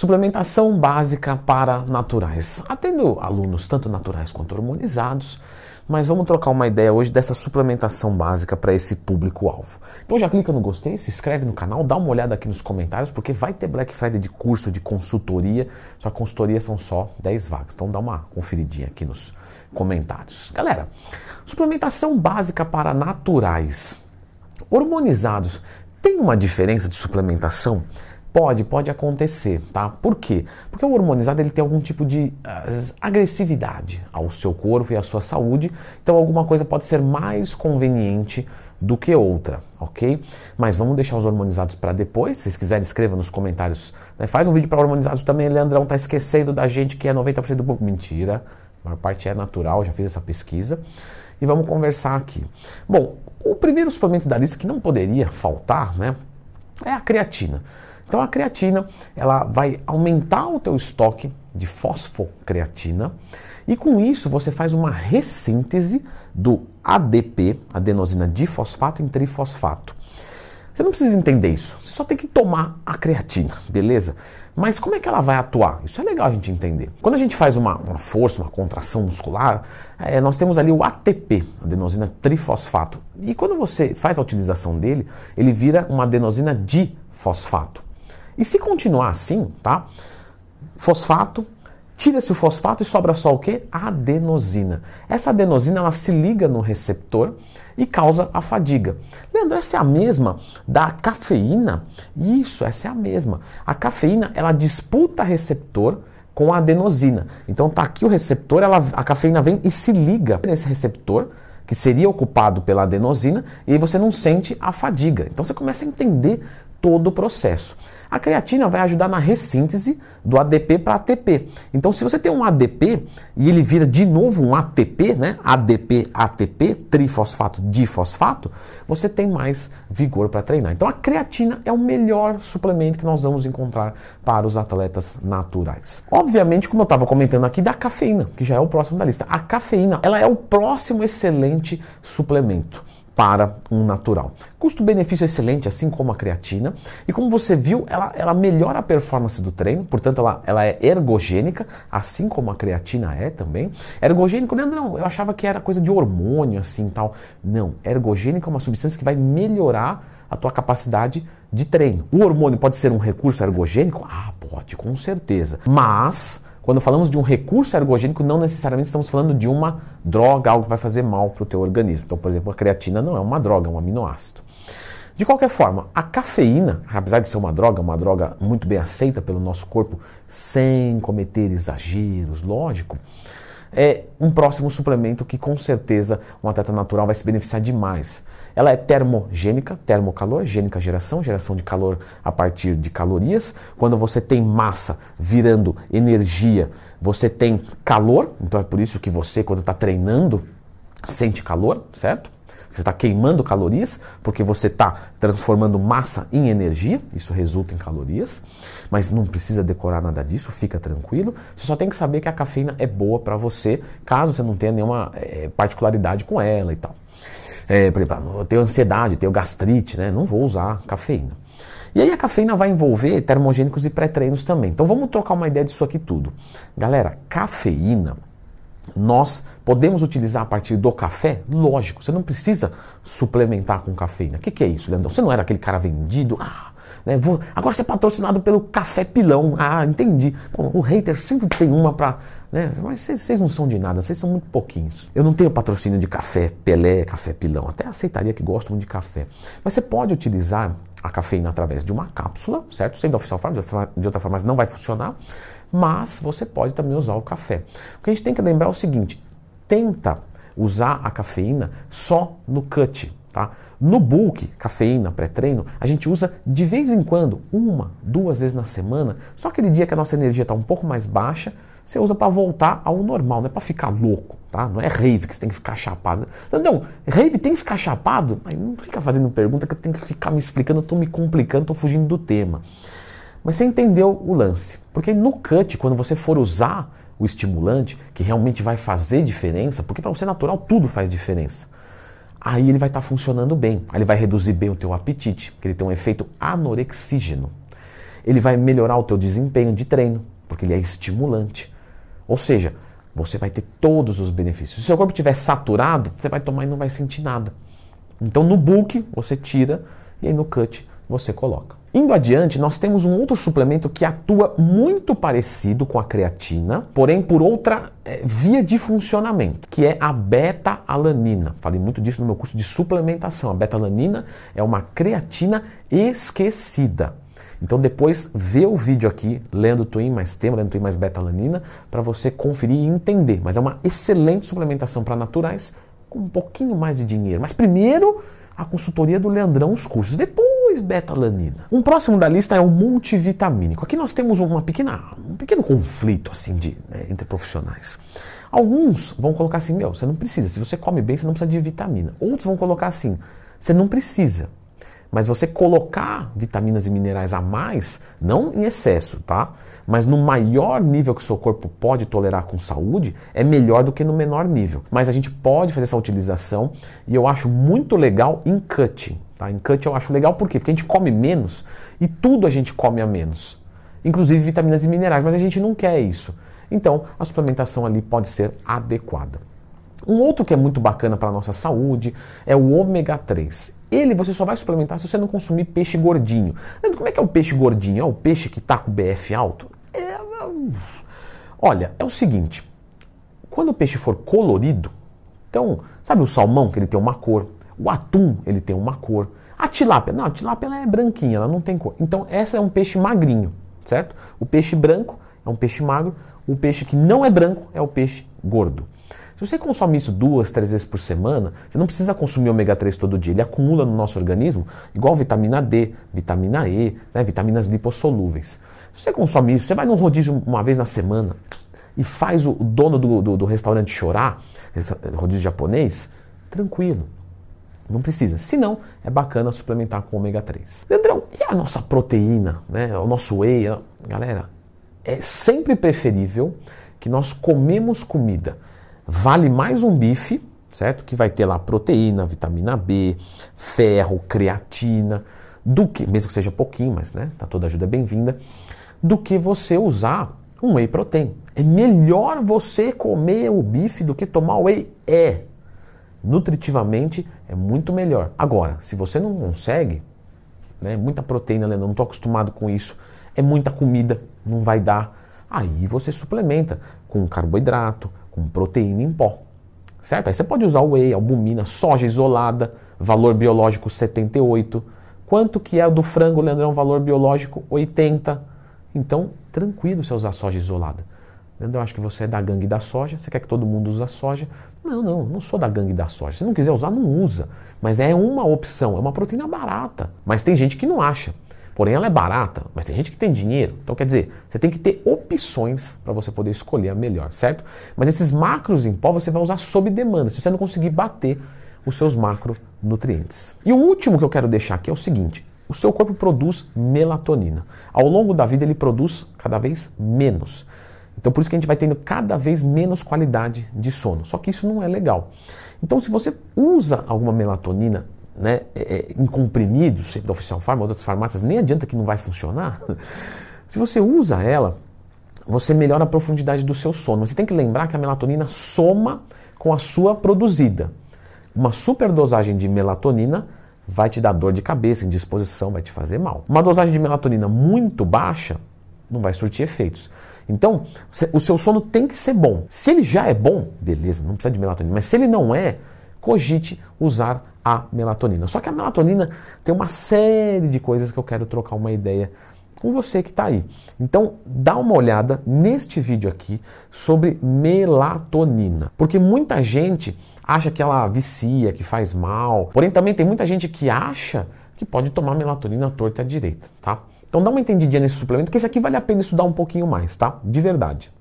Suplementação básica para naturais. Atendo alunos tanto naturais quanto hormonizados, mas vamos trocar uma ideia hoje dessa suplementação básica para esse público-alvo. Então já clica no gostei, se inscreve no canal, dá uma olhada aqui nos comentários, porque vai ter Black Friday de curso de consultoria, só consultoria são só 10 vagas. Então dá uma conferidinha aqui nos comentários. Galera, suplementação básica para naturais. Hormonizados, tem uma diferença de suplementação? Pode, pode acontecer, tá? Por quê? Porque o hormonizado ele tem algum tipo de agressividade ao seu corpo e à sua saúde, então alguma coisa pode ser mais conveniente do que outra, ok? Mas vamos deixar os hormonizados para depois. Se vocês quiserem, escreva nos comentários. Né? Faz um vídeo para hormonizados também. Leandrão tá esquecendo da gente que é 90% do público. Mentira, a maior parte é natural, já fiz essa pesquisa. E vamos conversar aqui. Bom, o primeiro suplemento da lista que não poderia faltar, né, é a creatina. Então a creatina, ela vai aumentar o teu estoque de fosfocreatina e com isso você faz uma ressíntese do ADP, adenosina difosfato em trifosfato. Você não precisa entender isso, você só tem que tomar a creatina, beleza? Mas como é que ela vai atuar? Isso é legal a gente entender. Quando a gente faz uma, uma força, uma contração muscular, é, nós temos ali o ATP, adenosina trifosfato. E quando você faz a utilização dele, ele vira uma adenosina difosfato. E se continuar assim, tá? Fosfato, tira-se o fosfato e sobra só o que? A adenosina. Essa adenosina ela se liga no receptor e causa a fadiga. Leandro, essa é a mesma da cafeína? Isso, essa é a mesma. A cafeína ela disputa receptor com a adenosina. Então tá aqui o receptor, ela, a cafeína vem e se liga nesse receptor que seria ocupado pela adenosina e você não sente a fadiga. Então você começa a entender todo o processo. A creatina vai ajudar na ressíntese do ADP para ATP. Então, se você tem um ADP e ele vira de novo um ATP, né? ADP, ATP, trifosfato, difosfato, você tem mais vigor para treinar. Então, a creatina é o melhor suplemento que nós vamos encontrar para os atletas naturais. Obviamente, como eu estava comentando aqui, da cafeína, que já é o próximo da lista. A cafeína, ela é o próximo excelente suplemento para um natural. Custo-benefício excelente, assim como a creatina. E como você viu, ela, ela melhora a performance do treino, portanto, ela, ela é ergogênica, assim como a creatina é também. Ergogênico, não, não, eu achava que era coisa de hormônio, assim tal. Não, ergogênico é uma substância que vai melhorar a tua capacidade de treino. O hormônio pode ser um recurso ergogênico? Ah, pode, com certeza. Mas quando falamos de um recurso ergogênico, não necessariamente estamos falando de uma droga, algo que vai fazer mal para o teu organismo. Então, por exemplo, a creatina não é uma droga, é um aminoácido. De qualquer forma, a cafeína, apesar de ser uma droga, uma droga muito bem aceita pelo nosso corpo, sem cometer exageros, lógico, é um próximo suplemento que com certeza um atleta natural vai se beneficiar demais. Ela é termogênica, termocalor, gênica geração, geração de calor a partir de calorias. Quando você tem massa virando energia, você tem calor, então é por isso que você, quando está treinando, sente calor, certo? Você está queimando calorias porque você está transformando massa em energia, isso resulta em calorias, mas não precisa decorar nada disso, fica tranquilo. Você só tem que saber que a cafeína é boa para você, caso você não tenha nenhuma é, particularidade com ela e tal. É, por exemplo, eu tenho ansiedade, tenho gastrite, né? não vou usar cafeína. E aí a cafeína vai envolver termogênicos e pré-treinos também. Então vamos trocar uma ideia disso aqui tudo. Galera, cafeína nós podemos utilizar a partir do café? Lógico, você não precisa suplementar com cafeína. O que, que, é isso, Leandrão? Você não era aquele cara vendido? Ah, né, vou, agora você é patrocinado pelo Café Pilão. Ah, entendi. Bom, o hater sempre tem uma para. Né, mas vocês não são de nada, vocês são muito pouquinhos. Eu não tenho patrocínio de café Pelé, Café Pilão. Até aceitaria que gostam de café. Mas você pode utilizar a cafeína através de uma cápsula, certo? Sendo oficial de outra forma não vai funcionar mas você pode também usar o café. O que a gente tem que lembrar é o seguinte: tenta usar a cafeína só no cut. Tá? No bulk, cafeína, pré-treino, a gente usa de vez em quando, uma, duas vezes na semana. Só aquele dia que a nossa energia está um pouco mais baixa, você usa para voltar ao normal, não é para ficar louco, tá? Não é rave que você tem que ficar chapado. Então, rave tem que ficar chapado? Aí não fica fazendo pergunta que eu tenho que ficar me explicando, eu estou me complicando, estou fugindo do tema. Mas você entendeu o lance. Porque no cut, quando você for usar o estimulante, que realmente vai fazer diferença, porque para você natural tudo faz diferença. Aí ele vai estar tá funcionando bem, aí ele vai reduzir bem o teu apetite, porque ele tem um efeito anorexígeno. ele vai melhorar o teu desempenho de treino, porque ele é estimulante. Ou seja, você vai ter todos os benefícios. Se o seu corpo estiver saturado, você vai tomar e não vai sentir nada. Então no bulk você tira e aí no cut você coloca. Indo adiante, nós temos um outro suplemento que atua muito parecido com a creatina, porém por outra é, via de funcionamento, que é a beta-alanina. Falei muito disso no meu curso de suplementação. A beta-alanina é uma creatina esquecida. Então depois vê o vídeo aqui, lendo Twin mais tema, lendo Twin mais beta-alanina, para você conferir e entender. Mas é uma excelente suplementação para naturais com um pouquinho mais de dinheiro. Mas primeiro a consultoria do Leandrão, os cursos. Depois beta-alanina. Um próximo da lista é o multivitamínico. Aqui nós temos uma pequena, um pequeno conflito assim de, né, entre profissionais. Alguns vão colocar assim, meu, você não precisa. Se você come bem, você não precisa de vitamina. Outros vão colocar assim, você não precisa. Mas você colocar vitaminas e minerais a mais, não em excesso, tá? Mas no maior nível que o seu corpo pode tolerar com saúde, é melhor do que no menor nível. Mas a gente pode fazer essa utilização e eu acho muito legal em cut. Tá? Em cut eu acho legal por quê? Porque a gente come menos e tudo a gente come a menos. Inclusive vitaminas e minerais, mas a gente não quer isso. Então a suplementação ali pode ser adequada. Um outro que é muito bacana para a nossa saúde é o ômega 3. Ele você só vai suplementar se você não consumir peixe gordinho. Como é que é o peixe gordinho? É o peixe que está com o BF alto? É... Olha, é o seguinte: quando o peixe for colorido, então, sabe o salmão que ele tem uma cor, o atum ele tem uma cor, a tilápia, não, a tilápia ela é branquinha, ela não tem cor. Então, essa é um peixe magrinho, certo? O peixe branco é um peixe magro, o peixe que não é branco é o peixe gordo. Se você consome isso duas, três vezes por semana, você não precisa consumir ômega 3 todo dia. Ele acumula no nosso organismo igual vitamina D, vitamina E, né, vitaminas lipossolúveis. Se você consome isso, você vai num rodízio uma vez na semana e faz o dono do, do, do restaurante chorar, rodízio japonês, tranquilo. Não precisa. Se não, é bacana suplementar com ômega 3. Leandrão, e a nossa proteína, né? o nosso whey? Galera, é sempre preferível que nós comemos comida vale mais um bife, certo? Que vai ter lá proteína, vitamina B, ferro, creatina, do que, mesmo que seja pouquinho, mas né, tá toda ajuda bem-vinda, do que você usar um whey protein. É melhor você comer o bife do que tomar whey? É. Nutritivamente é muito melhor. Agora, se você não consegue, né, muita proteína, Leandro, não estou acostumado com isso, é muita comida, não vai dar. Aí você suplementa com carboidrato, com proteína em pó. Certo? Aí você pode usar whey, albumina, soja isolada, valor biológico 78. Quanto que é do frango, Leandrão? Valor biológico 80. Então, tranquilo você usar soja isolada. Leandrão, acho que você é da gangue da soja, você quer que todo mundo use a soja. Não, não, não sou da gangue da soja. Se não quiser usar, não usa. Mas é uma opção, é uma proteína barata. Mas tem gente que não acha. Porém, ela é barata, mas tem gente que tem dinheiro. Então, quer dizer, você tem que ter opções para você poder escolher a melhor, certo? Mas esses macros em pó você vai usar sob demanda, se você não conseguir bater os seus macronutrientes. E o último que eu quero deixar aqui é o seguinte: o seu corpo produz melatonina. Ao longo da vida, ele produz cada vez menos. Então, por isso que a gente vai tendo cada vez menos qualidade de sono. Só que isso não é legal. Então, se você usa alguma melatonina né, é, é, em comprimidos, sempre da Oficial Farma ou outras farmácias, nem adianta que não vai funcionar. Se você usa ela, você melhora a profundidade do seu sono. Mas você tem que lembrar que a melatonina soma com a sua produzida. Uma superdosagem de melatonina vai te dar dor de cabeça, indisposição, vai te fazer mal. Uma dosagem de melatonina muito baixa não vai surtir efeitos. Então, o seu sono tem que ser bom. Se ele já é bom, beleza, não precisa de melatonina. Mas se ele não é, cogite usar a melatonina. Só que a melatonina tem uma série de coisas que eu quero trocar uma ideia com você que está aí. Então, dá uma olhada neste vídeo aqui sobre melatonina, porque muita gente acha que ela vicia, que faz mal. Porém, também tem muita gente que acha que pode tomar melatonina à torta à direita, tá? Então, dá uma entendidinha nesse suplemento, que esse aqui vale a pena estudar um pouquinho mais, tá? De verdade.